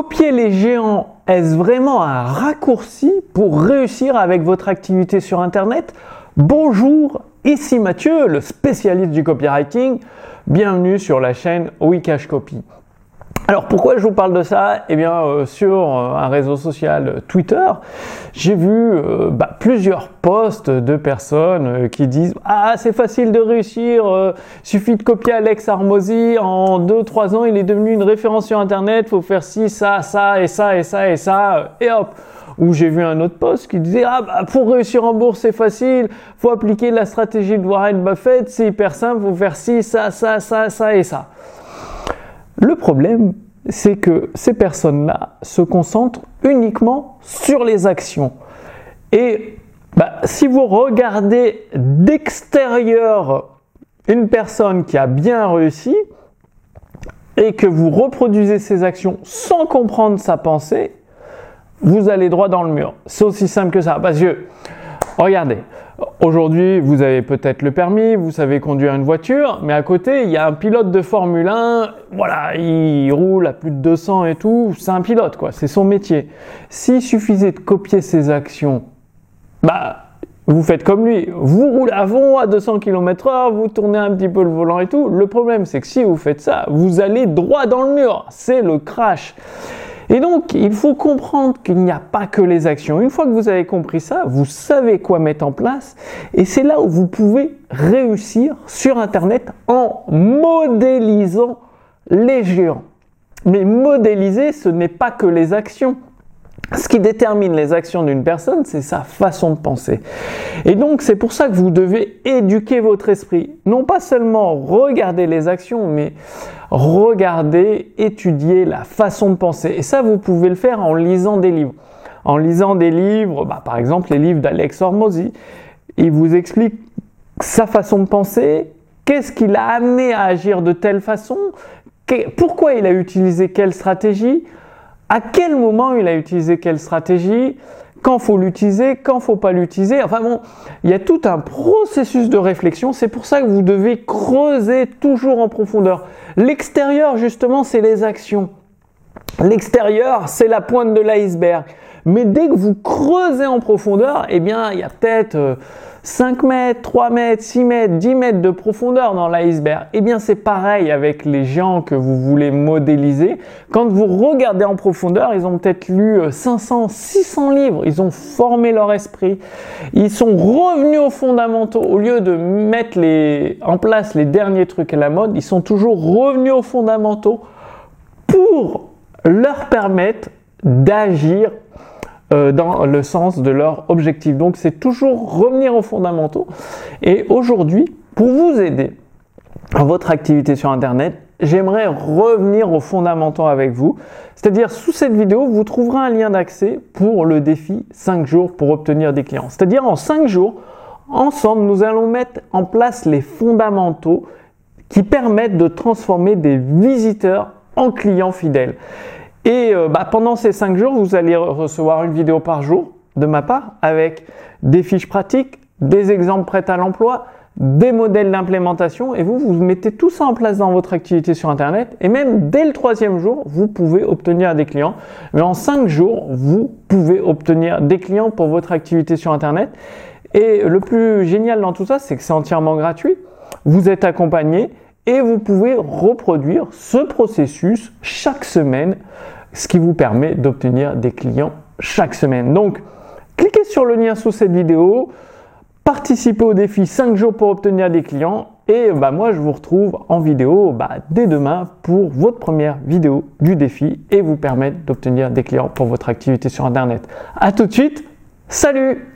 Copier les géants, est-ce vraiment un raccourci pour réussir avec votre activité sur Internet? Bonjour, ici Mathieu, le spécialiste du copywriting. Bienvenue sur la chaîne Wikash Copy. Alors pourquoi je vous parle de ça? Eh bien euh, sur euh, un réseau social euh, Twitter, j'ai vu bah, plusieurs posts de personnes qui disent ah c'est facile de réussir, suffit de copier Alex Armosi en 2-3 ans il est devenu une référence sur internet, faut faire ci, ça, ça et ça et ça et ça et hop ou j'ai vu un autre post qui disait ah bah, pour réussir en bourse c'est facile, faut appliquer la stratégie de Warren Buffett, c'est hyper simple, faut faire ci, ça, ça, ça, ça et ça. Le problème, c'est que ces personnes-là se concentrent uniquement sur les actions. Et bah, si vous regardez d'extérieur une personne qui a bien réussi et que vous reproduisez ses actions sans comprendre sa pensée, vous allez droit dans le mur. C'est aussi simple que ça. Parce que, regardez, Aujourd'hui, vous avez peut-être le permis, vous savez conduire une voiture, mais à côté, il y a un pilote de Formule 1, voilà, il roule à plus de 200 et tout, c'est un pilote, quoi, c'est son métier. S'il suffisait de copier ses actions, bah, vous faites comme lui, vous roulez fond à 200 km h vous tournez un petit peu le volant et tout. Le problème, c'est que si vous faites ça, vous allez droit dans le mur, c'est le crash. Et donc, il faut comprendre qu'il n'y a pas que les actions. Une fois que vous avez compris ça, vous savez quoi mettre en place. Et c'est là où vous pouvez réussir sur Internet en modélisant les géants. Mais modéliser, ce n'est pas que les actions. Ce qui détermine les actions d'une personne, c'est sa façon de penser. Et donc, c'est pour ça que vous devez éduquer votre esprit. Non pas seulement regarder les actions, mais regarder, étudier la façon de penser. Et ça, vous pouvez le faire en lisant des livres. En lisant des livres, bah, par exemple les livres d'Alex Hormozy. Il vous explique sa façon de penser, qu'est-ce qui l'a amené à agir de telle façon, pourquoi il a utilisé quelle stratégie, à quel moment il a utilisé quelle stratégie, quand faut l'utiliser, quand faut pas l'utiliser. Enfin bon, il y a tout un processus de réflexion. C'est pour ça que vous devez creuser toujours en profondeur. L'extérieur, justement, c'est les actions. L'extérieur, c'est la pointe de l'iceberg. Mais dès que vous creusez en profondeur, eh bien, il y a peut-être 5 euh, mètres, 3 mètres, 6 mètres, 10 mètres de profondeur dans l'iceberg. Eh bien, c'est pareil avec les gens que vous voulez modéliser. Quand vous regardez en profondeur, ils ont peut-être lu 500, euh, 600 livres. Ils ont formé leur esprit. Ils sont revenus aux fondamentaux. Au lieu de mettre les, en place les derniers trucs à la mode, ils sont toujours revenus aux fondamentaux pour leur permettre d'agir euh, dans le sens de leur objectif. Donc c'est toujours revenir aux fondamentaux. Et aujourd'hui, pour vous aider dans votre activité sur Internet, j'aimerais revenir aux fondamentaux avec vous. C'est-à-dire, sous cette vidéo, vous trouverez un lien d'accès pour le défi 5 jours pour obtenir des clients. C'est-à-dire, en 5 jours, ensemble, nous allons mettre en place les fondamentaux qui permettent de transformer des visiteurs en clients fidèles. Et euh, bah, pendant ces 5 jours, vous allez recevoir une vidéo par jour de ma part avec des fiches pratiques, des exemples prêts à l'emploi, des modèles d'implémentation et vous, vous mettez tout ça en place dans votre activité sur Internet et même dès le troisième jour, vous pouvez obtenir des clients. Mais en 5 jours, vous pouvez obtenir des clients pour votre activité sur Internet. Et le plus génial dans tout ça, c'est que c'est entièrement gratuit. Vous êtes accompagné et vous pouvez reproduire ce processus chaque semaine, ce qui vous permet d'obtenir des clients chaque semaine. Donc, cliquez sur le lien sous cette vidéo, participez au défi 5 jours pour obtenir des clients et bah, moi je vous retrouve en vidéo bah, dès demain pour votre première vidéo du défi et vous permettre d'obtenir des clients pour votre activité sur Internet. A tout de suite, salut